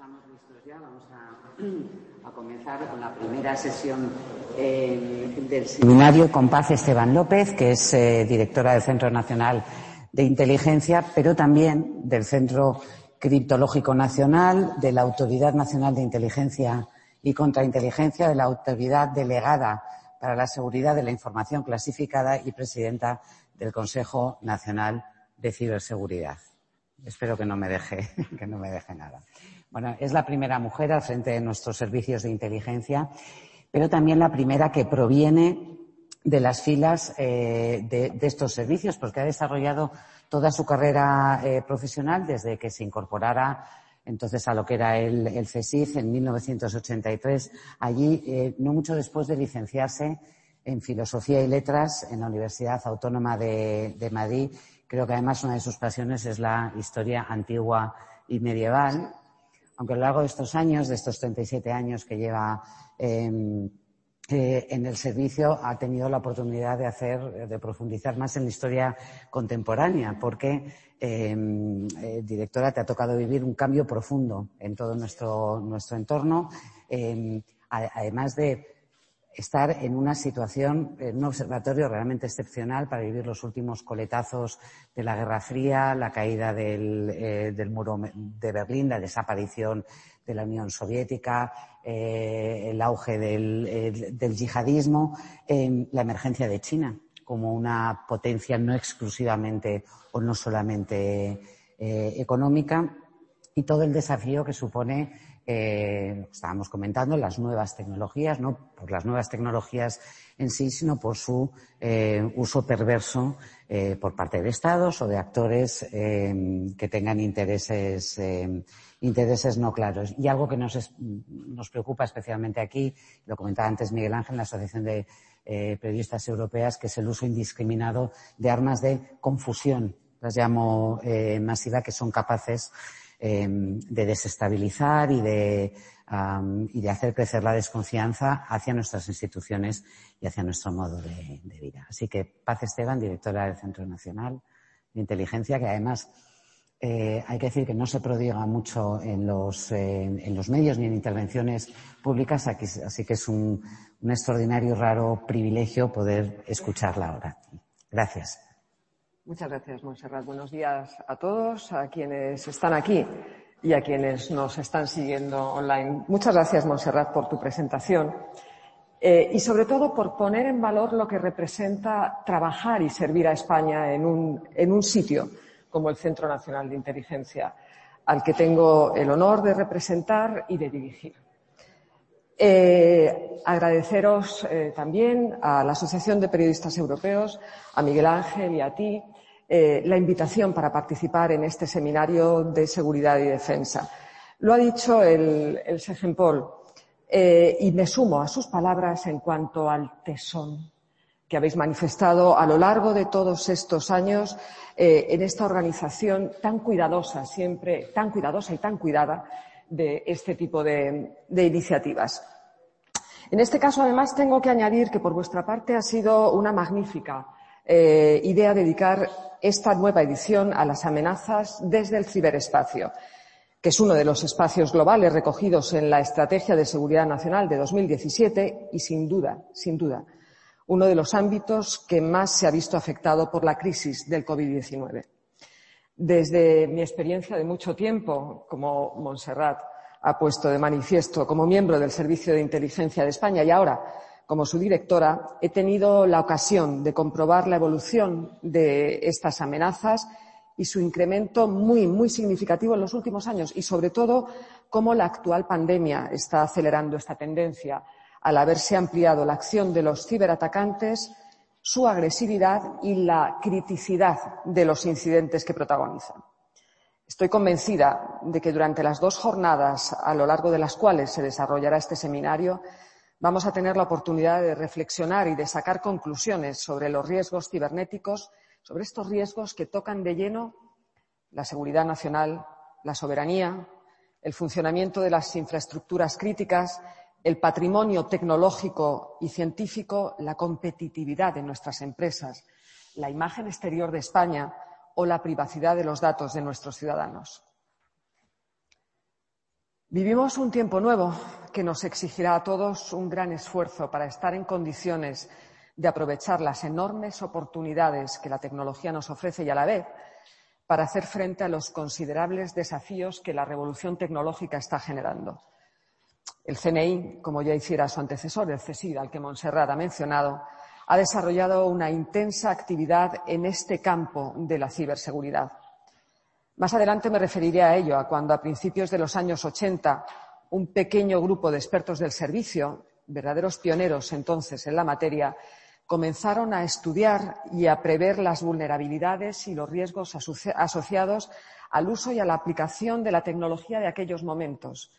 estamos listos ya. Vamos a, comenzar con la primera sesión eh, del seminario con Paz Esteban López, que es eh, directora del Centro Nacional de Inteligencia, pero también del Centro Criptológico Nacional, de la Autoridad Nacional de Inteligencia y Contrainteligencia, de la Autoridad Delegada para la Seguridad de la Información Clasificada y presidenta del Consejo Nacional de Ciberseguridad. Espero que no me deje, que no me deje nada. Bueno, es la primera mujer al frente de nuestros servicios de inteligencia, pero también la primera que proviene de las filas eh, de, estos servicios, porque ha desarrollado toda su carrera eh, profesional desde que se incorporara entonces a lo que era el, el CESIF en 1983. Allí, eh, no mucho después de licenciarse en Filosofía y Letras en la Universidad Autónoma de, de Madrid. Creo que además una de sus pasiones es la historia antigua y medieval aunque a lo largo de estos años, de estos 37 años que lleva em, eh, en el servicio, ha tenido la oportunidad de hacer, de profundizar más en la historia contemporánea, porque, em, eh, directora, te ha tocado vivir un cambio profundo en todo nuestro, nuestro entorno, em, además de estar en una situación, en un observatorio realmente excepcional para vivir los últimos coletazos de la Guerra Fría, la caída del, eh, muro de Berlín, la desaparición de la Unión Soviética, eh, el auge del, yihadismo, la emergencia de China como una potencia no exclusivamente o no solamente eh, económica y todo el desafío que supone eh, estábamos comentando, las nuevas tecnologías, no por las nuevas tecnologías en sí, sino por su eh, uso perverso eh, por parte de Estados o de actores eh, que tengan intereses, intereses no claros. Y algo que nos, nos, preocupa especialmente aquí, lo comentaba antes Miguel Ángel, la Asociación de Periodistas Europeas, que es el uso indiscriminado de armas de confusión, las llamo masiva, que son capaces Em, de desestabilizar y de, y de hacer crecer la desconfianza hacia nuestras instituciones y hacia nuestro modo de, vida. Así que Paz Esteban, directora del Centro Nacional de Inteligencia, que además eh, hay que decir que no se prodiga mucho en los, en los medios ni en intervenciones públicas, así que es un, un extraordinario, raro privilegio poder escucharla ahora. Gracias. Muchas gracias, Monserrat. Buenos días a todos, a quienes están aquí y a quienes nos están siguiendo online. Muchas gracias, Monserrat, por tu presentación eh, y sobre todo por poner en valor lo que representa trabajar y servir a España en un, sitio como el Centro Nacional de Inteligencia, al que tengo el honor de representar y de dirigir. Eh, agradeceros eh, también a la Asociación de Periodistas Europeos, a Miguel Ángel y a ti eh, la invitación para participar en este seminario de seguridad y defensa. Lo ha dicho el, el Segempol eh, y me sumo a sus palabras en cuanto al tesón que habéis manifestado a lo largo de todos estos años eh, en esta organización tan cuidadosa, siempre tan cuidadosa y tan cuidada de este tipo de, de iniciativas. En este caso, además, tengo que añadir que por vuestra parte ha sido una magnífica eh, idea dedicar esta nueva edición a las amenazas desde el ciberespacio, que es uno de los espacios globales recogidos en la Estrategia de Seguridad Nacional de 2017 y, sin duda, sin duda, uno de los ámbitos que más se ha visto afectado por la crisis del COVID-19. Desde mi experiencia de mucho tiempo, como Montserrat ha puesto de manifiesto, como miembro del Servicio de Inteligencia de España y ahora como su directora, he tenido la ocasión de comprobar la evolución de estas amenazas y su incremento muy, muy significativo en los últimos años y, sobre todo, cómo la actual pandemia está acelerando esta tendencia al haberse ampliado la acción de los ciberatacantes, su agresividad y la criticidad de los incidentes que protagonizan. Estoy convencida de que durante las dos jornadas a lo largo de las cuales se desarrollará este seminario vamos a tener la oportunidad de reflexionar y de sacar conclusiones sobre los riesgos cibernéticos, sobre estos riesgos que tocan de lleno la seguridad nacional, la soberanía, el funcionamiento de las infraestructuras críticas, el patrimonio tecnológico y científico, la competitividad de nuestras empresas, la imagen exterior de España o la privacidad de los datos de nuestros ciudadanos. Vivimos un tiempo nuevo que nos exigirá a todos un gran esfuerzo para estar en condiciones de aprovechar las enormes oportunidades que la tecnología nos ofrece y a la vez para hacer frente a los considerables desafíos que la revolución tecnológica está generando. El CNI, como ya hiciera su antecesor, el CSID, al que Montserrat ha mencionado, ha desarrollado una intensa actividad en este campo de la ciberseguridad. Más adelante me referiré a ello, a cuando a principios de los años 80 un pequeño grupo de expertos del servicio, verdaderos pioneros entonces en la materia, comenzaron a estudiar y a prever las vulnerabilidades y los riesgos asociados al uso y a la aplicación de la tecnología de aquellos momentos.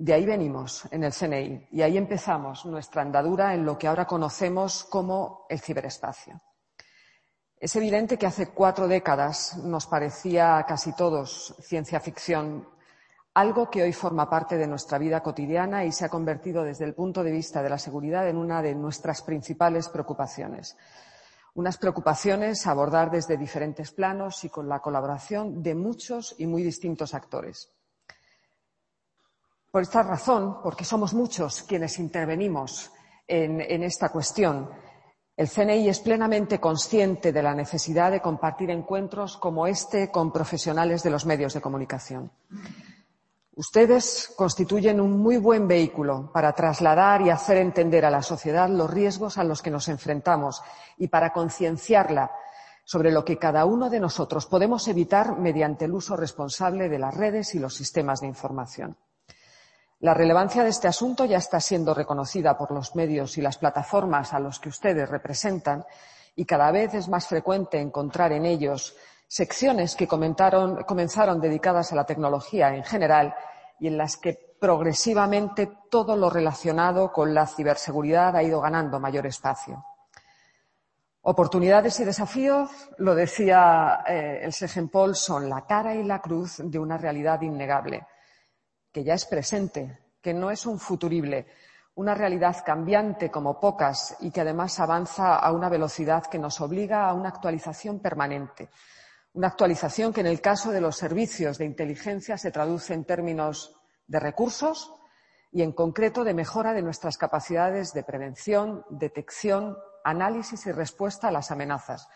De ahí venimos en el CNI y ahí empezamos nuestra andadura en lo que ahora conocemos como el ciberespacio. Es evidente que hace cuatro décadas nos parecía a casi todos ciencia ficción, algo que hoy forma parte de nuestra vida cotidiana y se ha convertido desde el punto de vista de la seguridad en una de nuestras principales preocupaciones. Unas preocupaciones a abordar desde diferentes planos y con la colaboración de muchos y muy distintos actores. Por esta razón, porque somos muchos quienes intervenimos en, esta cuestión, el CNI es plenamente consciente de la necesidad de compartir encuentros como este con profesionales de los medios de comunicación. Ustedes constituyen un muy buen vehículo para trasladar y hacer entender a la sociedad los riesgos a los que nos enfrentamos y para concienciarla sobre lo que cada uno de nosotros podemos evitar mediante el uso responsable de las redes y los sistemas de información. La relevancia de este asunto ya está siendo reconocida por los medios y las plataformas a los que ustedes representan y cada vez es más frecuente encontrar en ellos secciones que comenzaron dedicadas a la tecnología en general y en las que progresivamente todo lo relacionado con la ciberseguridad ha ido ganando mayor espacio. Oportunidades y desafíos, lo decía eh, el Segen Paul, son la cara y la cruz de una realidad innegable que ya es presente, que no es un futurible, una realidad cambiante como pocas y que además avanza a una velocidad que nos obliga a una actualización permanente. Una actualización que en el caso de los servicios de inteligencia se traduce en términos de recursos y en concreto de mejora de nuestras capacidades de prevención, detección, análisis y respuesta a las amenazas.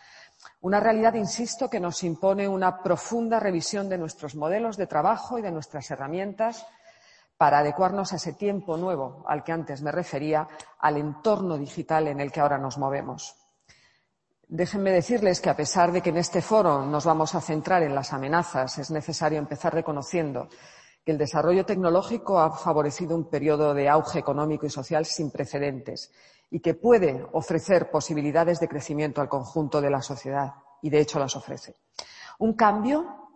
Una realidad, insisto, que nos impone una profunda revisión de nuestros modelos de trabajo y de nuestras herramientas para adecuarnos a ese tiempo nuevo al que antes me refería, al entorno digital en el que ahora nos movemos. Déjenme decirles que, a pesar de que en este foro nos vamos a centrar en las amenazas, es necesario empezar reconociendo que el desarrollo tecnológico ha favorecido un periodo de auge económico y social sin precedentes y que puede ofrecer posibilidades de crecimiento al conjunto de la sociedad y, de hecho, las ofrece. Un cambio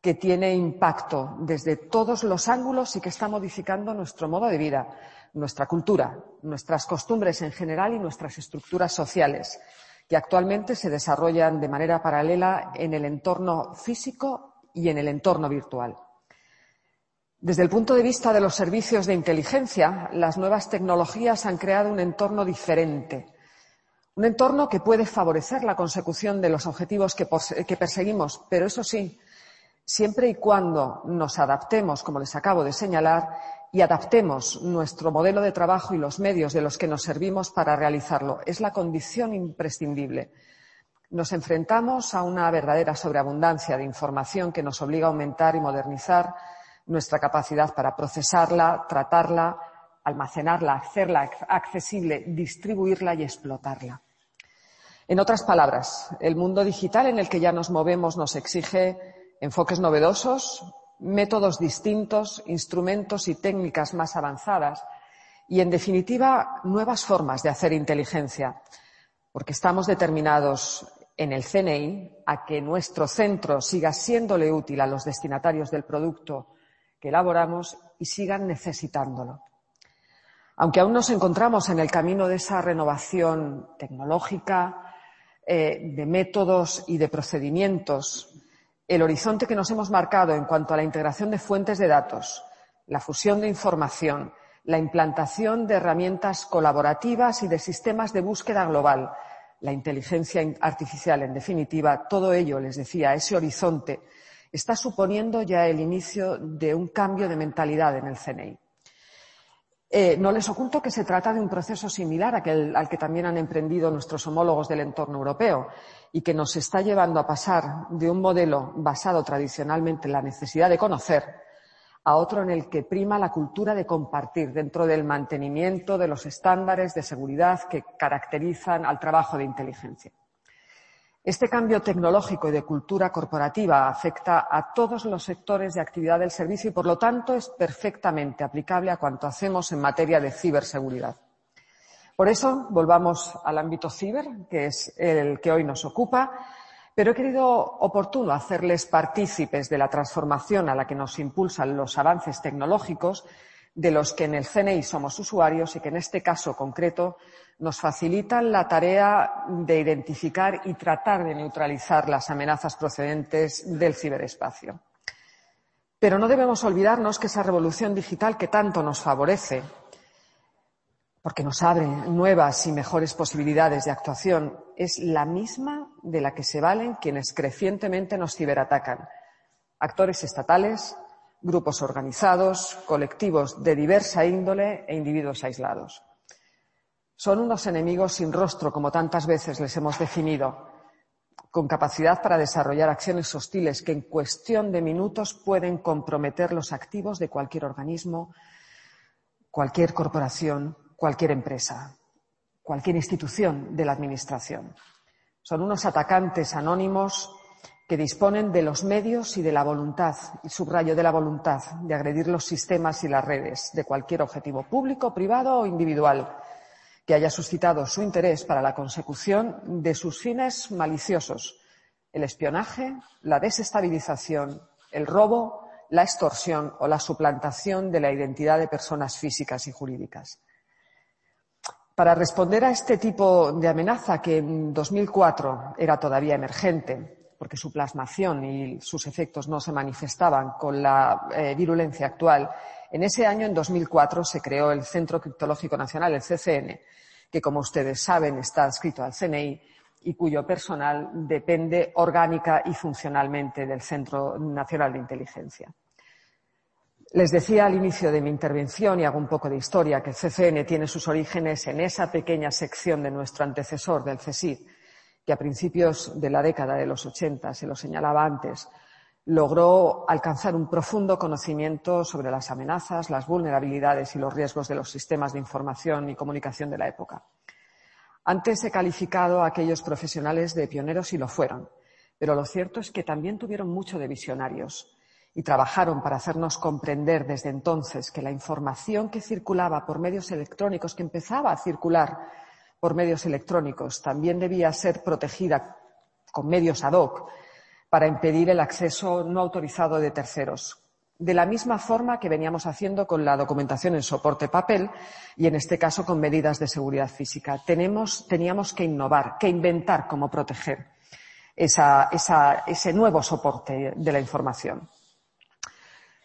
que tiene impacto desde todos los ángulos y que está modificando nuestro modo de vida, nuestra cultura, nuestras costumbres en general y nuestras estructuras sociales, que actualmente se desarrollan de manera paralela en el entorno físico y en el entorno virtual. Desde el punto de vista de los servicios de inteligencia, las nuevas tecnologías han creado un entorno diferente, un entorno que puede favorecer la consecución de los objetivos que, perseguimos, pero eso sí, siempre y cuando nos adaptemos, como les acabo de señalar, y adaptemos nuestro modelo de trabajo y los medios de los que nos servimos para realizarlo. Es la condición imprescindible. Nos enfrentamos a una verdadera sobreabundancia de información que nos obliga a aumentar y modernizar nuestra capacidad para procesarla, tratarla, almacenarla, hacerla accesible, distribuirla y explotarla. En otras palabras, el mundo digital en el que ya nos movemos nos exige enfoques novedosos, métodos distintos, instrumentos y técnicas más avanzadas y, en definitiva, nuevas formas de hacer inteligencia, porque estamos determinados en el CNI a que nuestro centro siga siéndole útil a los destinatarios del producto que elaboramos y sigan necesitándolo. Aunque aún nos encontramos en el camino de esa renovación tecnológica, eh, de métodos y de procedimientos, el horizonte que nos hemos marcado en cuanto a la integración de fuentes de datos, la fusión de información, la implantación de herramientas colaborativas y de sistemas de búsqueda global, la inteligencia artificial, en definitiva, todo ello, les decía, ese horizonte está suponiendo ya el inicio de un cambio de mentalidad en el CNI. Eh, no les oculto que se trata de un proceso similar al que también han emprendido nuestros homólogos del entorno europeo y que nos está llevando a pasar de un modelo basado tradicionalmente en la necesidad de conocer a otro en el que prima la cultura de compartir dentro del mantenimiento de los estándares de seguridad que caracterizan al trabajo de inteligencia. Este cambio tecnológico y de cultura corporativa afecta a todos los sectores de actividad del servicio y, por lo tanto, es perfectamente aplicable a cuanto hacemos en materia de ciberseguridad. Por eso, volvamos al ámbito ciber, que es el que hoy nos ocupa, pero he querido oportuno hacerles partícipes de la transformación a la que nos impulsan los avances tecnológicos de los que en el CNI somos usuarios y que en este caso concreto nos facilitan la tarea de identificar y tratar de neutralizar las amenazas procedentes del ciberespacio. Pero no debemos olvidarnos que esa revolución digital que tanto nos favorece porque nos abre nuevas y mejores posibilidades de actuación, es la misma de la que se valen quienes crecientemente nos ciberatacan. Actores estatales, grupos organizados, colectivos de diversa índole e individuos aislados. Son unos enemigos sin rostro, como tantas veces les hemos definido, con capacidad para desarrollar acciones hostiles que en cuestión de minutos pueden comprometer los activos de cualquier organismo, cualquier corporación, cualquier empresa, cualquier institución de la Administración. Son unos atacantes anónimos que disponen de los medios y de la voluntad, y subrayo de la voluntad, de agredir los sistemas y las redes de cualquier objetivo público, privado o individual que haya suscitado su interés para la consecución de sus fines maliciosos, el espionaje, la desestabilización, el robo, la extorsión o la suplantación de la identidad de personas físicas y jurídicas. Para responder a este tipo de amenaza, que en 2004 era todavía emergente, porque su plasmación y sus efectos no se manifestaban con la eh, virulencia actual, en ese año, en 2004, se creó el Centro Criptológico Nacional, el CCN, que, como ustedes saben, está adscrito al CNI y cuyo personal depende orgánica y funcionalmente del Centro Nacional de Inteligencia. Les decía al inicio de mi intervención, y hago un poco de historia, que el CCN tiene sus orígenes en esa pequeña sección de nuestro antecesor, del CSID, que a principios de la década de los 80, se lo señalaba antes, logró alcanzar un profundo conocimiento sobre las amenazas, las vulnerabilidades y los riesgos de los sistemas de información y comunicación de la época. Antes he calificado a aquellos profesionales de pioneros y lo fueron, pero lo cierto es que también tuvieron mucho de visionarios y trabajaron para hacernos comprender desde entonces que la información que circulaba por medios electrónicos, que empezaba a circular por medios electrónicos, también debía ser protegida con medios ad hoc para impedir el acceso no autorizado de terceros. De la misma forma que veníamos haciendo con la documentación en soporte papel y, en este caso, con medidas de seguridad física. teníamos que innovar, que inventar cómo proteger ese nuevo soporte de la información.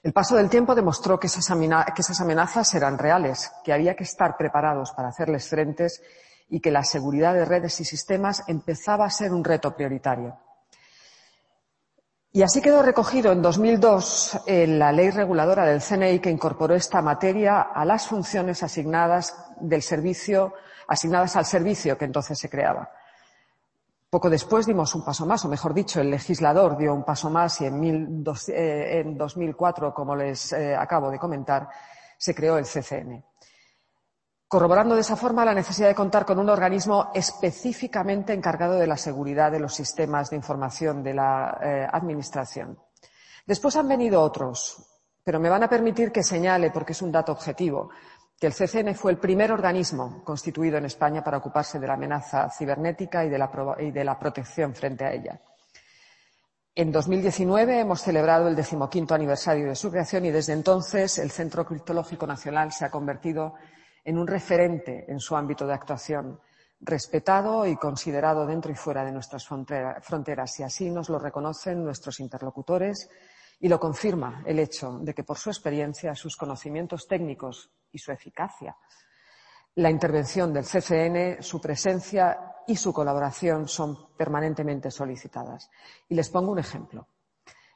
El paso del tiempo demostró que esas, amenazas eran reales, que había que estar preparados para hacerles frentes y que la seguridad de redes y sistemas empezaba a ser un reto prioritario. Y así quedó recogido en 2002 en la ley reguladora del CNI que incorporó esta materia a las funciones asignadas del servicio, asignadas al servicio que entonces se creaba. Poco después dimos un paso más, o mejor dicho, el legislador dio un paso más y en, 2004, eh, como les eh, acabo de comentar, se creó el CCN. Corroborando de esa forma la necesidad de contar con un organismo específicamente encargado de la seguridad de los sistemas de información de la eh, Administración. Después han venido otros, pero me van a permitir que señale, porque es un dato objetivo, que el CCN fue el primer organismo constituido en España para ocuparse de la amenaza cibernética y de la, protección frente a ella. En 2019 hemos celebrado el decimoquinto aniversario de su creación y desde entonces el Centro Criptológico Nacional se ha convertido un referente en su ámbito de actuación, respetado y considerado dentro y fuera de nuestras fronteras y así nos lo reconocen nuestros interlocutores y lo confirma el hecho de que por su experiencia, sus conocimientos técnicos y su eficacia, la intervención del CCN, su presencia y su colaboración son permanentemente solicitadas. Y les pongo un ejemplo.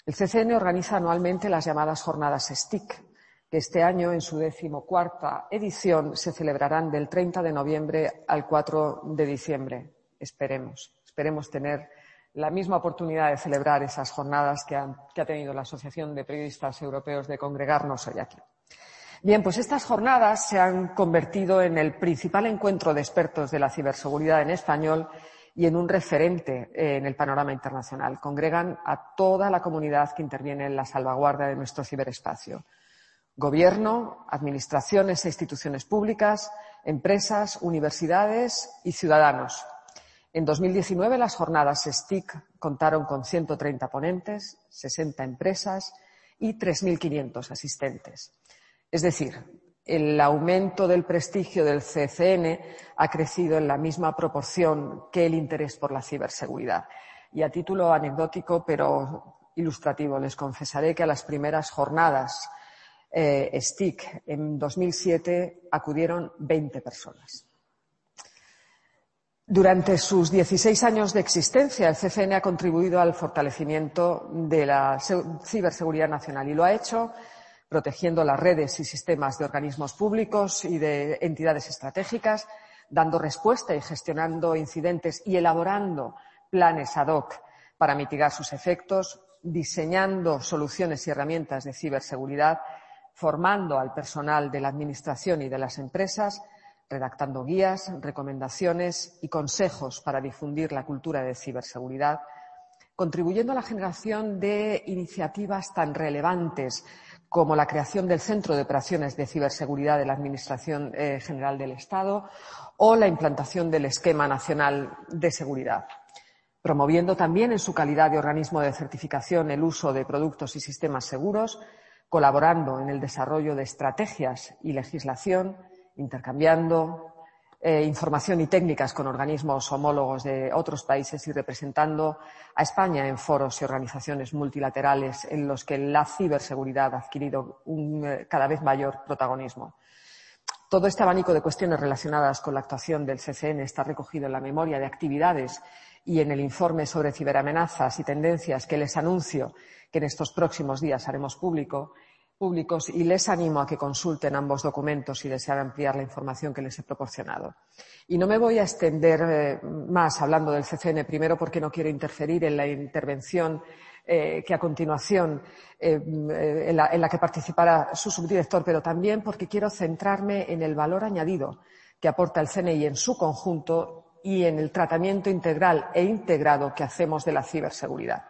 El CCN organiza anualmente las llamadas jornadas STIC, que este año, en su decimocuarta edición, se celebrarán del 30 de noviembre al 4 de diciembre. Esperemos, esperemos tener la misma oportunidad de celebrar esas jornadas que, ha tenido la Asociación de Periodistas Europeos de congregarnos hoy aquí. Bien, pues estas jornadas se han convertido en el principal encuentro de expertos de la ciberseguridad en español y en un referente eh, en el panorama internacional. Congregan a toda la comunidad que interviene en la salvaguarda de nuestro ciberespacio. Gobierno, administraciones e instituciones públicas, empresas, universidades y ciudadanos. En 2019 las jornadas STIC contaron con 130 ponentes, 60 empresas y 3.500 asistentes. Es decir, el aumento del prestigio del CCN ha crecido en la misma proporción que el interés por la ciberseguridad. Y a título anecdótico, pero ilustrativo, les confesaré que a las primeras jornadas eh, STIC en 2007 acudieron 20 personas. Durante sus 16 años de existencia, el CCN ha contribuido al fortalecimiento de la ciberseguridad nacional y lo ha hecho protegiendo las redes y sistemas de organismos públicos y de entidades estratégicas, dando respuesta y gestionando incidentes y elaborando planes ad hoc para mitigar sus efectos, diseñando soluciones y herramientas de ciberseguridad, formando al personal de la Administración y de las empresas, redactando guías, recomendaciones y consejos para difundir la cultura de ciberseguridad, contribuyendo a la generación de iniciativas tan relevantes como la creación del Centro de Operaciones de Ciberseguridad de la Administración eh, General del Estado o la implantación del Esquema Nacional de Seguridad, promoviendo también en su calidad de organismo de certificación el uso de productos y sistemas seguros, colaborando en el desarrollo de estrategias y legislación, intercambiando eh, información y técnicas con organismos homólogos de otros países y representando a España en foros y organizaciones multilaterales en los que la ciberseguridad ha adquirido un eh, cada vez mayor protagonismo. Todo este abanico de cuestiones relacionadas con la actuación del CCN está recogido en la memoria de actividades y en el informe sobre ciberamenazas y tendencias que les anuncio que en estos próximos días haremos público públicos y les animo a que consulten ambos documentos si desean ampliar la información que les he proporcionado. Y no me voy a extender eh, más hablando del CCN, primero porque no quiero interferir en la intervención eh, que a continuación eh, en, la, en, la, que participará su subdirector, pero también porque quiero centrarme en el valor añadido que aporta el CNI en su conjunto y en el tratamiento integral e integrado que hacemos de la ciberseguridad.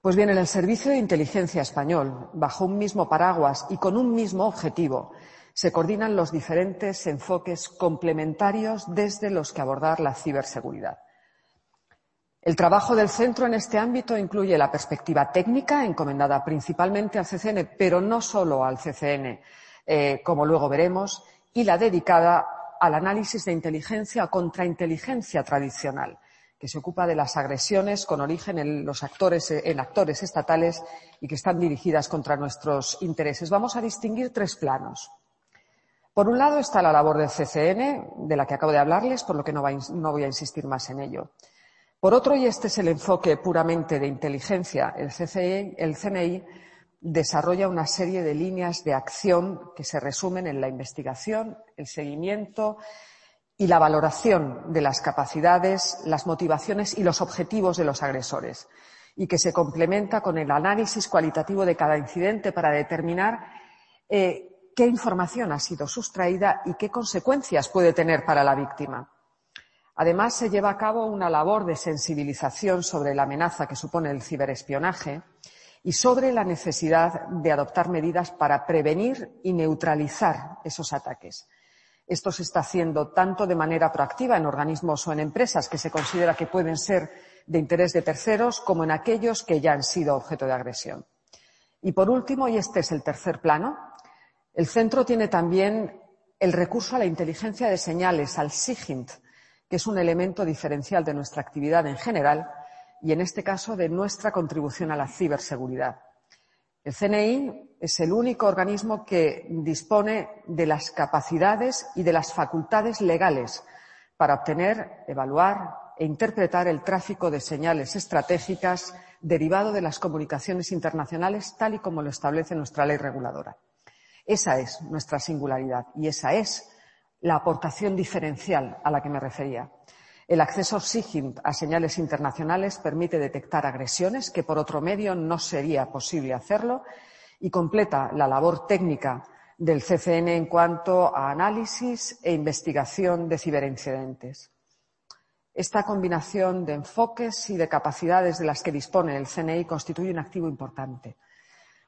Pues bien, en el Servicio de Inteligencia Español, bajo un mismo paraguas y con un mismo objetivo, se coordinan los diferentes enfoques complementarios desde los que abordar la ciberseguridad. El trabajo del centro en este ámbito incluye la perspectiva técnica, encomendada principalmente al CCN, pero no solo al CCN, eh, como luego veremos, y la dedicada al análisis de inteligencia o contrainteligencia tradicional, que se ocupa de las agresiones con origen en los actores, en actores estatales y que están dirigidas contra nuestros intereses. Vamos a distinguir tres planos. Por un lado está la labor del CCN, de la que acabo de hablarles, por lo que no, voy a insistir más en ello. Por otro, y este es el enfoque puramente de inteligencia, el, CCI, el CNI desarrolla una serie de líneas de acción que se resumen en la investigación, el seguimiento, y la valoración de las capacidades, las motivaciones y los objetivos de los agresores, y que se complementa con el análisis cualitativo de cada incidente para determinar eh, qué información ha sido sustraída y qué consecuencias puede tener para la víctima. Además, se lleva a cabo una labor de sensibilización sobre la amenaza que supone el ciberespionaje y sobre la necesidad de adoptar medidas para prevenir y neutralizar esos ataques esto se está haciendo tanto de manera proactiva en organismos o en empresas que se considera que pueden ser de interés de terceros, como en aquellos que ya han sido objeto de agresión. Y por último, y este es el tercer plano, el centro tiene también el recurso a la inteligencia de señales, al SIGINT, que es un elemento diferencial de nuestra actividad en general y, en este caso, de nuestra contribución a la ciberseguridad. El CNI es el único organismo que dispone de las capacidades y de las facultades legales para obtener, evaluar, e interpretar el tráfico de señales estratégicas derivado de las comunicaciones internacionales tal y como lo establece nuestra ley reguladora. Esa es nuestra singularidad y esa es la aportación diferencial a la que me refería. El acceso SIGINT a señales internacionales permite detectar agresiones que por otro medio no sería posible hacerlo y completa la labor técnica del CCN en cuanto a análisis e investigación de ciberincidentes. Esta combinación de enfoques y de capacidades de las que dispone el CNI constituye un activo importante.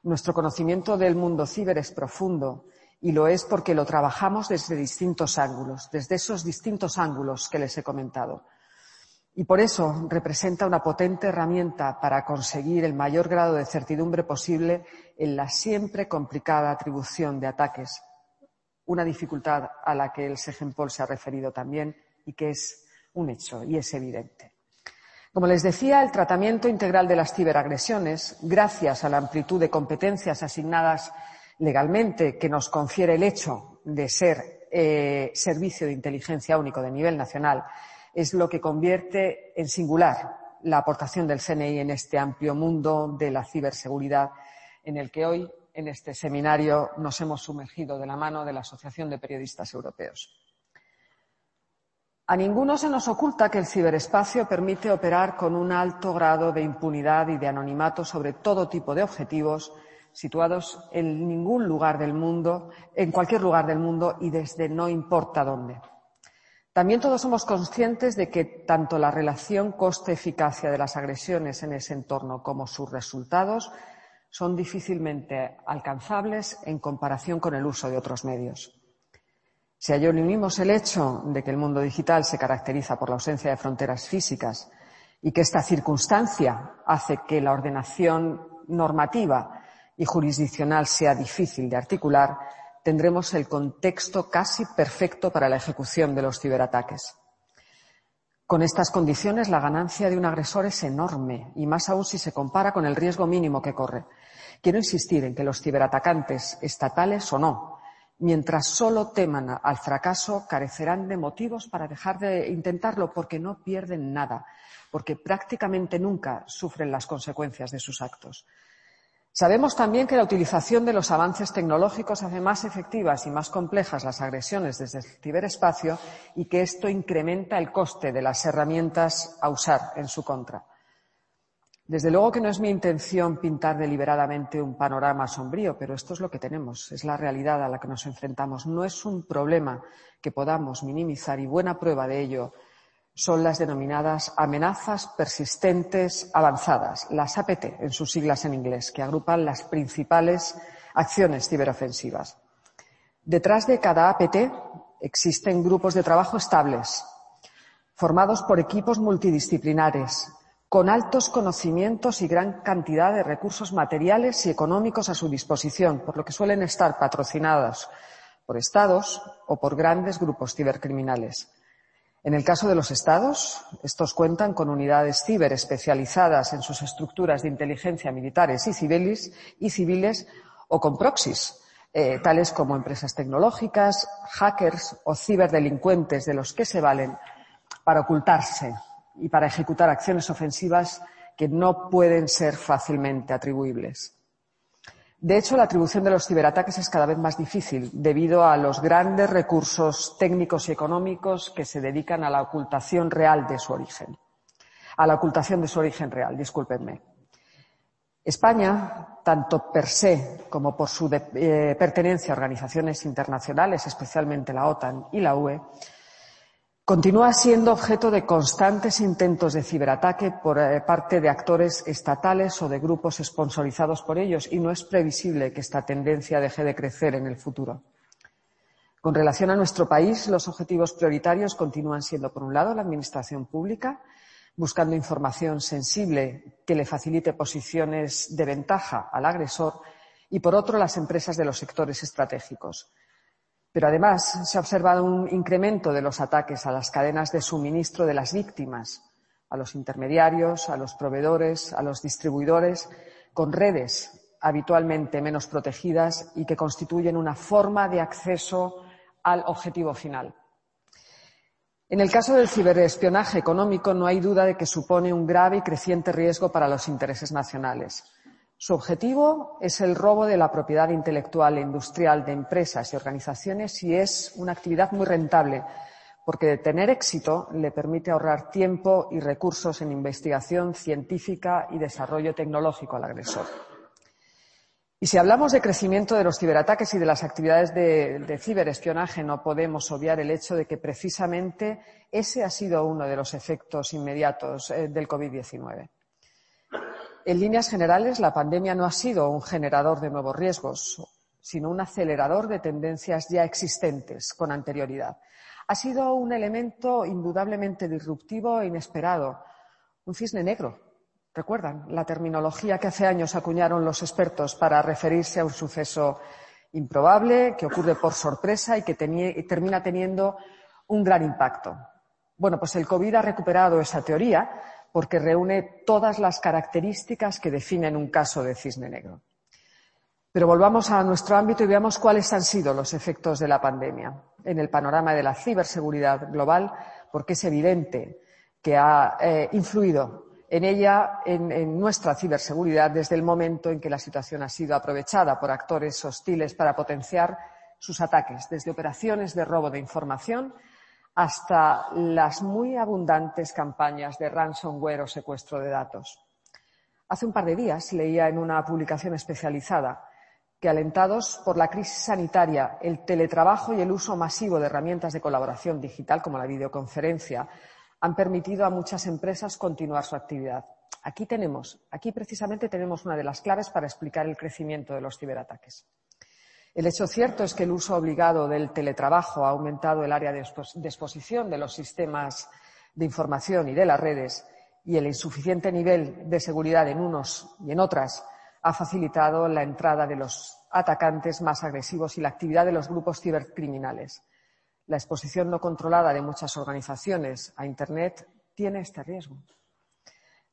Nuestro conocimiento del mundo ciber es profundo y lo es porque lo trabajamos desde distintos ángulos, desde esos distintos ángulos que les he comentado. Y por eso representa una potente herramienta para conseguir el mayor grado de certidumbre posible en la siempre complicada atribución de ataques, una dificultad a la que el SEGENPOL se ha referido también y que es un hecho y es evidente. Como les decía, el tratamiento integral de las ciberagresiones, gracias a la amplitud de competencias asignadas legalmente que nos confiere el hecho de ser eh, servicio de inteligencia único de nivel nacional, es lo que convierte en singular la aportación del CNI en este amplio mundo de la ciberseguridad en el que hoy, en este seminario, nos hemos sumergido de la mano de la Asociación de Periodistas Europeos. A ninguno se nos oculta que el ciberespacio permite operar con un alto grado de impunidad y de anonimato sobre todo tipo de objetivos situados en ningún lugar del mundo, en cualquier lugar del mundo y desde no importa dónde. También todos somos conscientes de que tanto la relación coste-eficacia de las agresiones en ese entorno como sus resultados son difícilmente alcanzables en comparación con el uso de otros medios. Si a unimos el hecho de que el mundo digital se caracteriza por la ausencia de fronteras físicas y que esta circunstancia hace que la ordenación normativa y jurisdiccional sea difícil de articular, tendremos el contexto casi perfecto para la ejecución de los ciberataques. Con estas condiciones, la ganancia de un agresor es enorme y más aún si se compara con el riesgo mínimo que corre. Quiero insistir en que los ciberatacantes, estatales o no, mientras solo teman al fracaso, carecerán de motivos para dejar de intentarlo porque no pierden nada, porque prácticamente nunca sufren las consecuencias de sus actos. Sabemos también que la utilización de los avances tecnológicos hace más efectivas y más complejas las agresiones desde el ciberespacio y que esto incrementa el coste de las herramientas a usar en su contra. Desde luego que no es mi intención pintar deliberadamente un panorama sombrío, pero esto es lo que tenemos, es la realidad a la que nos enfrentamos. No es un problema que podamos minimizar y buena prueba de ello son las denominadas amenazas persistentes avanzadas, las APT en sus siglas en inglés, que agrupan las principales acciones ciberofensivas. Detrás de cada APT existen grupos de trabajo estables, formados por equipos multidisciplinares, con altos conocimientos y gran cantidad de recursos materiales y económicos a su disposición, por lo que suelen estar patrocinados por estados o por grandes grupos cibercriminales. En el caso de los estados, estos cuentan con unidades ciber especializadas en sus estructuras de inteligencia militares y civiles, y civiles o con proxies, eh, tales como empresas tecnológicas, hackers o ciberdelincuentes de los que se valen para ocultarse y para ejecutar acciones ofensivas que no pueden ser fácilmente atribuibles. De hecho, la atribución de los ciberataques es cada vez más difícil debido a los grandes recursos técnicos y económicos que se dedican a la ocultación real de su origen. A la ocultación de su origen real, discúlpenme. España, tanto per se como por su eh, pertenencia a organizaciones internacionales, especialmente la OTAN y la UE, Continúa siendo objeto de constantes intentos de ciberataque por eh, parte de actores estatales o de grupos sponsorizados por ellos y no es previsible que esta tendencia deje de crecer en el futuro. Con relación a nuestro país, los objetivos prioritarios continúan siendo, por un lado, la administración pública, buscando información sensible que le facilite posiciones de ventaja al agresor, y, por otro, las empresas de los sectores estratégicos, pero además se ha observado un incremento de los ataques a las cadenas de suministro de las víctimas, a los intermediarios, a los proveedores, a los distribuidores, con redes habitualmente menos protegidas y que constituyen una forma de acceso al objetivo final. En el caso del ciberespionaje económico no hay duda de que supone un grave y creciente riesgo para los intereses nacionales. Su objetivo es el robo de la propiedad intelectual e industrial de empresas y organizaciones y es una actividad muy rentable porque tener éxito le permite ahorrar tiempo y recursos en investigación científica y desarrollo tecnológico al agresor. Y si hablamos de crecimiento de los ciberataques y de las actividades de, de, ciberespionaje, no podemos obviar el hecho de que precisamente ese ha sido uno de los efectos inmediatos eh, del COVID-19. En líneas generales, la pandemia no ha sido un generador de nuevos riesgos, sino un acelerador de tendencias ya existentes con anterioridad. Ha sido un elemento indudablemente disruptivo e inesperado, un cisne negro. ¿Recuerdan la terminología que hace años acuñaron los expertos para referirse a un suceso improbable, que ocurre por sorpresa y que termina teniendo un gran impacto? Bueno, pues el COVID ha recuperado esa teoría porque reúne todas las características que definen un caso de cisne negro. Pero volvamos a nuestro ámbito y veamos cuáles han sido los efectos de la pandemia en el panorama de la ciberseguridad global, porque es evidente que ha eh, influido en ella, en, en, nuestra ciberseguridad, desde el momento en que la situación ha sido aprovechada por actores hostiles para potenciar sus ataques, desde operaciones de robo de información hasta las muy abundantes campañas de ransomware o secuestro de datos. Hace un par de días leía en una publicación especializada que, alentados por la crisis sanitaria, el teletrabajo y el uso masivo de herramientas de colaboración digital, como la videoconferencia, han permitido a muchas empresas continuar su actividad. Aquí tenemos, aquí precisamente tenemos una de las claves para explicar el crecimiento de los ciberataques. El hecho cierto es que el uso obligado del teletrabajo ha aumentado el área de exposición de los sistemas de información y de las redes y el insuficiente nivel de seguridad en unos y en otras ha facilitado la entrada de los atacantes más agresivos y la actividad de los grupos cibercriminales. La exposición no controlada de muchas organizaciones a Internet tiene este riesgo.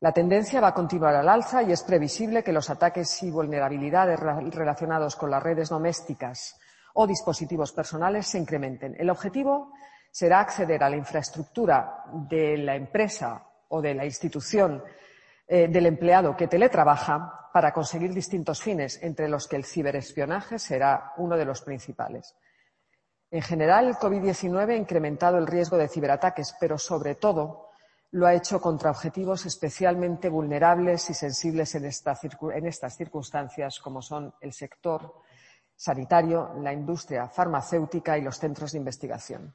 La tendencia va a continuar al alza y es previsible que los ataques y vulnerabilidades relacionados con las redes domésticas o dispositivos personales se incrementen. El objetivo será acceder a la infraestructura de la empresa o de la institución eh, del empleado que teletrabaja para conseguir distintos fines, entre los que el ciberespionaje será uno de los principales. En general, el COVID-19 ha incrementado el riesgo de ciberataques, pero sobre todo lo ha hecho contra objetivos especialmente vulnerables y sensibles en, en estas circunstancias, como son el sector sanitario, la industria farmacéutica y los centros de investigación.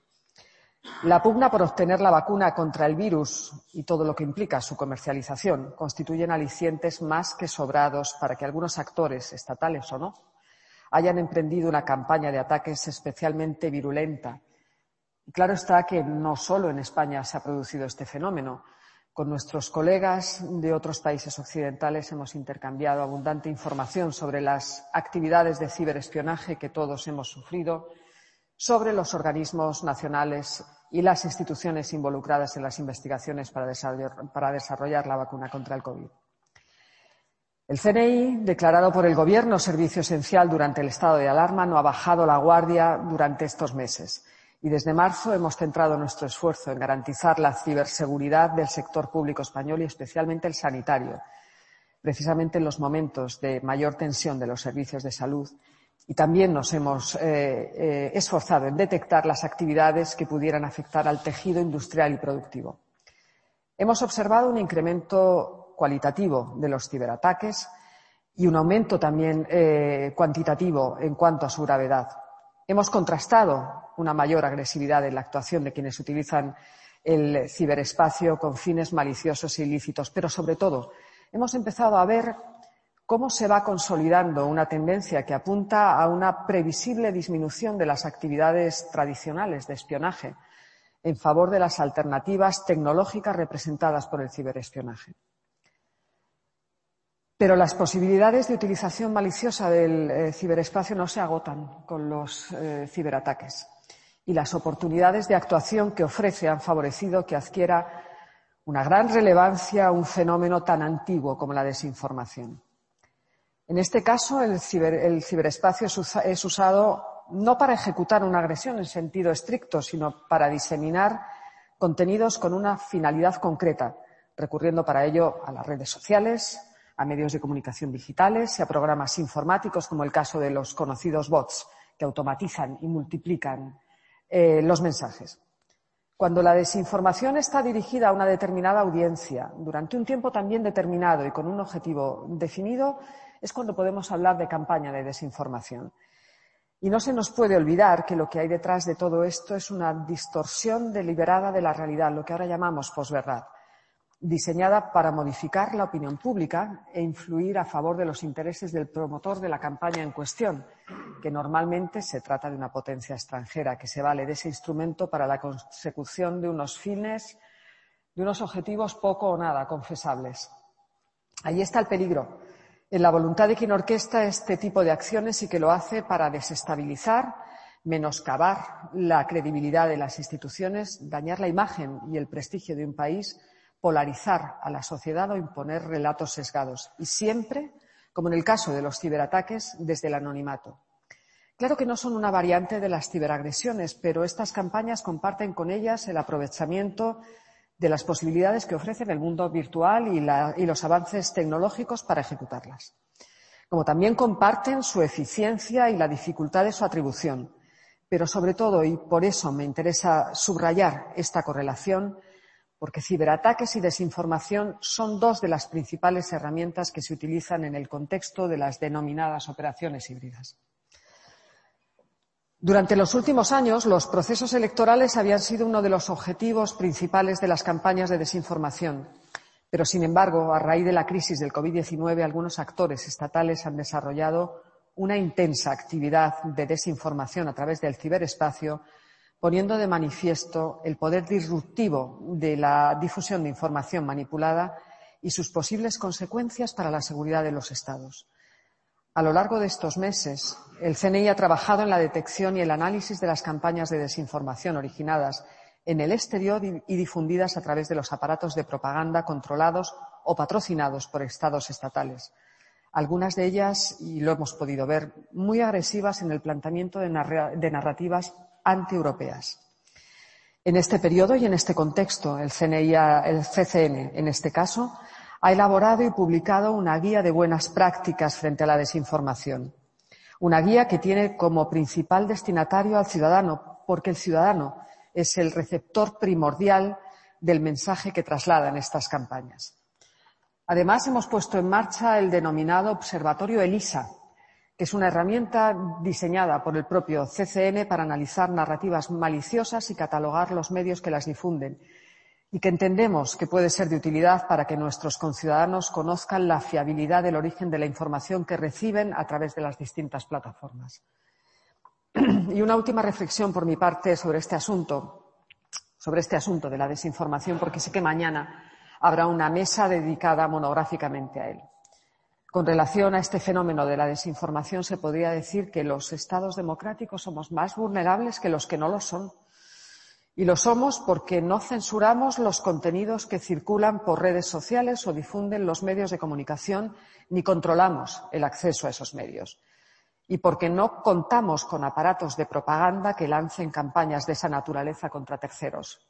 La pugna por obtener la vacuna contra el virus y todo lo que implica su comercialización constituyen alicientes más que sobrados para que algunos actores, estatales o no, hayan emprendido una campaña de ataques especialmente virulenta claro está que no solo en España se ha producido este fenómeno. Con nuestros colegas de otros países occidentales hemos intercambiado abundante información sobre las actividades de ciberespionaje que todos hemos sufrido, sobre los organismos nacionales y las instituciones involucradas en las investigaciones para desarrollar, la vacuna contra el COVID. El CNI, declarado por el Gobierno servicio esencial durante el estado de alarma, no ha bajado la guardia durante estos meses y desde marzo hemos centrado nuestro esfuerzo en garantizar la ciberseguridad del sector público español y especialmente el sanitario, precisamente en los momentos de mayor tensión de los servicios de salud. Y también nos hemos eh, eh, esforzado en detectar las actividades que pudieran afectar al tejido industrial y productivo. Hemos observado un incremento cualitativo de los ciberataques y un aumento también eh, cuantitativo en cuanto a su gravedad. Hemos contrastado una mayor agresividad en la actuación de quienes utilizan el ciberespacio con fines maliciosos e ilícitos, pero sobre todo hemos empezado a ver cómo se va consolidando una tendencia que apunta a una previsible disminución de las actividades tradicionales de espionaje en favor de las alternativas tecnológicas representadas por el ciberespionaje. Pero las posibilidades de utilización maliciosa del eh, ciberespacio no se agotan con los eh, ciberataques y las oportunidades de actuación que ofrece han favorecido que adquiera una gran relevancia un fenómeno tan antiguo como la desinformación. En este caso, el, el ciberespacio es usado no para ejecutar una agresión en sentido estricto, sino para diseminar contenidos con una finalidad concreta, recurriendo para ello a las redes sociales, a medios de comunicación digitales y a programas informáticos, como el caso de los conocidos bots, que automatizan y multiplican eh, los mensajes. Cuando la desinformación está dirigida a una determinada audiencia durante un tiempo también determinado y con un objetivo definido, es cuando podemos hablar de campaña de desinformación. Y no se nos puede olvidar que lo que hay detrás de todo esto es una distorsión deliberada de la realidad, lo que ahora llamamos posverdad diseñada para modificar la opinión pública e influir a favor de los intereses del promotor de la campaña en cuestión, que normalmente se trata de una potencia extranjera que se vale de ese instrumento para la consecución de unos fines, de unos objetivos poco o nada confesables. Ahí está el peligro, en la voluntad de quien orquesta este tipo de acciones y que lo hace para desestabilizar, menoscabar la credibilidad de las instituciones, dañar la imagen y el prestigio de un país polarizar a la sociedad o imponer relatos sesgados. Y siempre, como en el caso de los ciberataques, desde el anonimato. Claro que no son una variante de las ciberagresiones, pero estas campañas comparten con ellas el aprovechamiento de las posibilidades que ofrecen el mundo virtual y, y los avances tecnológicos para ejecutarlas. Como también comparten su eficiencia y la dificultad de su atribución. Pero sobre todo, y por eso me interesa subrayar esta correlación, porque ciberataques y desinformación son dos de las principales herramientas que se utilizan en el contexto de las denominadas operaciones híbridas. Durante los últimos años, los procesos electorales habían sido uno de los objetivos principales de las campañas de desinformación. Pero, sin embargo, a raíz de la crisis del COVID-19, algunos actores estatales han desarrollado una intensa actividad de desinformación a través del ciberespacio poniendo de manifiesto el poder disruptivo de la difusión de información manipulada y sus posibles consecuencias para la seguridad de los Estados. A lo largo de estos meses, el CNI ha trabajado en la detección y el análisis de las campañas de desinformación originadas en el exterior y difundidas a través de los aparatos de propaganda controlados o patrocinados por estados estatales. Algunas de ellas, y lo hemos podido ver, muy agresivas en el planteamiento de, narrativas antieuropeas. En este periodo y en este contexto, el, el CCN, en este caso, ha elaborado y publicado una guía de buenas prácticas frente a la desinformación. Una guía que tiene como principal destinatario al ciudadano, porque el ciudadano es el receptor primordial del mensaje que trasladan estas campañas. Además, hemos puesto en marcha el denominado Observatorio ELISA, es una herramienta diseñada por el propio CCN para analizar narrativas maliciosas y catalogar los medios que las difunden y que entendemos que puede ser de utilidad para que nuestros conciudadanos conozcan la fiabilidad del origen de la información que reciben a través de las distintas plataformas. Y una última reflexión por mi parte sobre este asunto, sobre este asunto de la desinformación, porque sé que mañana habrá una mesa dedicada monográficamente a él. Con relación a este fenómeno de la desinformación, se podría decir que los estados democráticos somos más vulnerables que los que no lo son. Y lo somos porque no censuramos los contenidos que circulan por redes sociales o difunden los medios de comunicación, ni controlamos el acceso a esos medios. Y porque no contamos con aparatos de propaganda que lancen campañas de esa naturaleza contra terceros.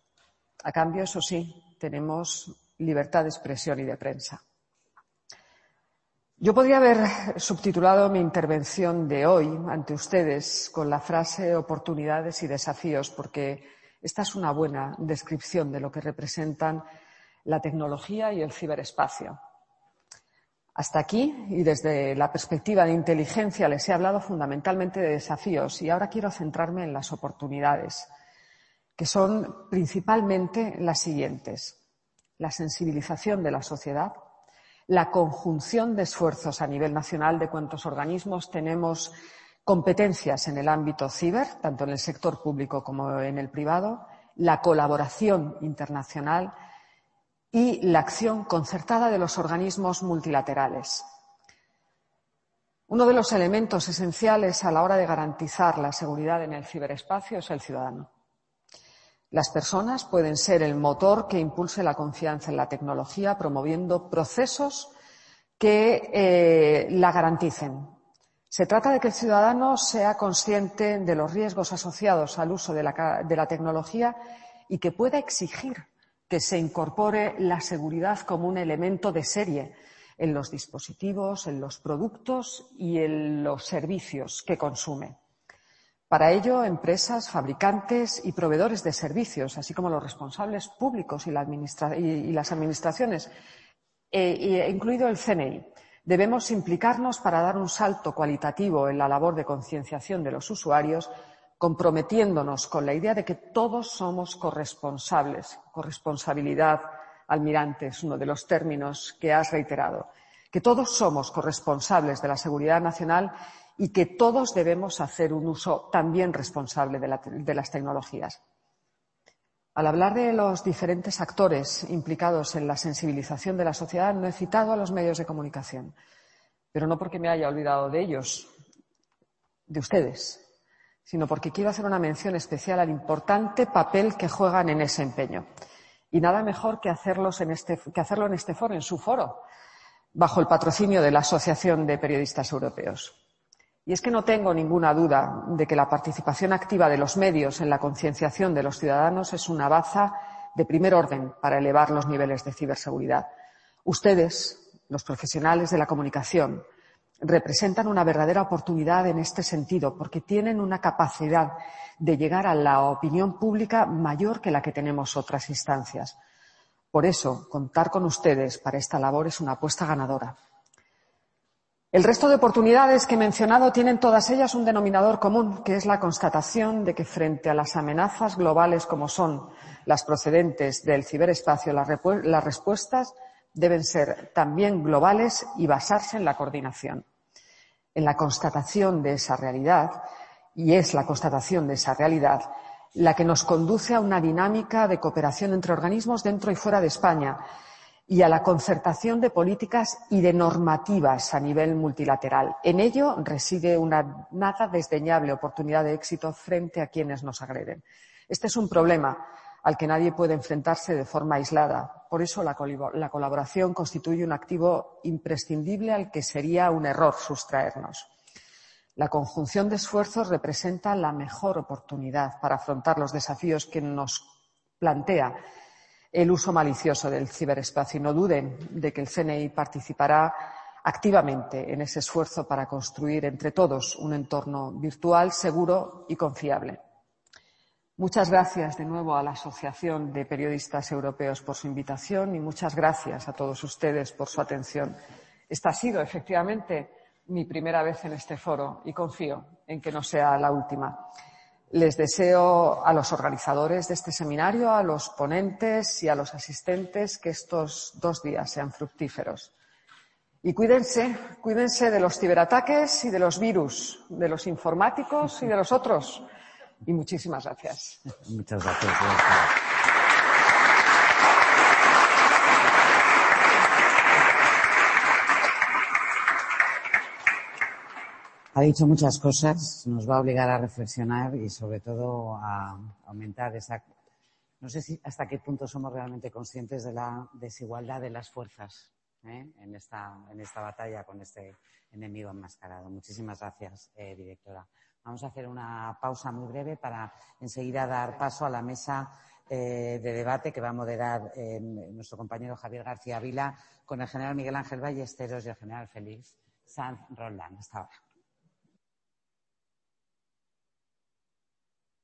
A cambio, eso sí, tenemos libertad de expresión y de prensa. Yo podría haber subtitulado mi intervención de hoy ante ustedes con la frase oportunidades y desafíos, porque esta es una buena descripción de lo que representan la tecnología y el ciberespacio. Hasta aquí, y desde la perspectiva de inteligencia, les he hablado fundamentalmente de desafíos y ahora quiero centrarme en las oportunidades, que son principalmente las siguientes. La sensibilización de la sociedad, la conjunción de esfuerzos a nivel nacional de cuantos organismos tenemos competencias en el ámbito ciber, tanto en el sector público como en el privado, la colaboración internacional y la acción concertada de los organismos multilaterales. Uno de los elementos esenciales a la hora de garantizar la seguridad en el ciberespacio es el ciudadano. Las personas pueden ser el motor que impulse la confianza en la tecnología, promoviendo procesos que eh, la garanticen. Se trata de que el ciudadano sea consciente de los riesgos asociados al uso de la, tecnología y que pueda exigir que se incorpore la seguridad como un elemento de serie en los dispositivos, en los productos y en los servicios que consume. Para ello, empresas, fabricantes y proveedores de servicios, así como los responsables públicos y, las administraciones, eh, incluido el CNI, debemos implicarnos para dar un salto cualitativo en la labor de concienciación de los usuarios comprometiéndonos con la idea de que todos somos corresponsables. Corresponsabilidad, almirante, es uno de los términos que has reiterado. Que todos somos corresponsables de la seguridad nacional y que todos debemos hacer un uso también responsable de, las tecnologías. Al hablar de los diferentes actores implicados en la sensibilización de la sociedad, no he citado a los medios de comunicación, pero no porque me haya olvidado de ellos, de ustedes, sino porque quiero hacer una mención especial al importante papel que juegan en ese empeño. Y nada mejor que, este, hacerlo en este foro, en su foro, bajo el patrocinio de la Asociación de Periodistas Europeos. Y es que no tengo ninguna duda de que la participación activa de los medios en la concienciación de los ciudadanos es una baza de primer orden para elevar los niveles de ciberseguridad. Ustedes, los profesionales de la comunicación, representan una verdadera oportunidad en este sentido, porque tienen una capacidad de llegar a la opinión pública mayor que la que tenemos otras instancias. Por eso, contar con ustedes para esta labor es una apuesta ganadora. El resto de oportunidades que he mencionado tienen todas ellas un denominador común, que es la constatación de que frente a las amenazas globales como son las procedentes del ciberespacio, las respuestas deben ser también globales y basarse en la coordinación en la constatación de esa realidad, y es la constatación de esa realidad la que nos conduce a una dinámica de cooperación entre organismos dentro y fuera de España y a la concertación de políticas y de normativas a nivel multilateral. En ello reside una nada desdeñable oportunidad de éxito frente a quienes nos agreden. Este es un problema al que nadie puede enfrentarse de forma aislada. Por eso la, colaboración constituye un activo imprescindible al que sería un error sustraernos. La conjunción de esfuerzos representa la mejor oportunidad para afrontar los desafíos que nos plantea el uso malicioso del ciberespacio no duden de que el CNI participará activamente en ese esfuerzo para construir entre todos un entorno virtual seguro y confiable. Muchas gracias de nuevo a la Asociación de Periodistas Europeos por su invitación y muchas gracias a todos ustedes por su atención. Esta ha sido efectivamente mi primera vez en este foro y confío en que no sea la última. Les deseo a los organizadores de este seminario, a los ponentes y a los asistentes que estos dos días sean fructíferos. Y cuídense, cuídense de los ciberataques y de los virus, de los informáticos y de los otros y muchísimas gracias. Muchas gracias. Ha dicho muchas cosas, nos va a obligar a reflexionar y sobre todo a aumentar esa... No sé si hasta qué punto somos realmente conscientes de la desigualdad de las fuerzas ¿eh? en, esta, en esta batalla con este enemigo enmascarado. Muchísimas gracias, eh, directora. Vamos a hacer una pausa muy breve para enseguida dar paso a la mesa eh, de debate que va a moderar nuestro compañero Javier García Vila con el general Miguel Ángel Ballesteros y el general Félix Sanz Roldán. Hasta ahora.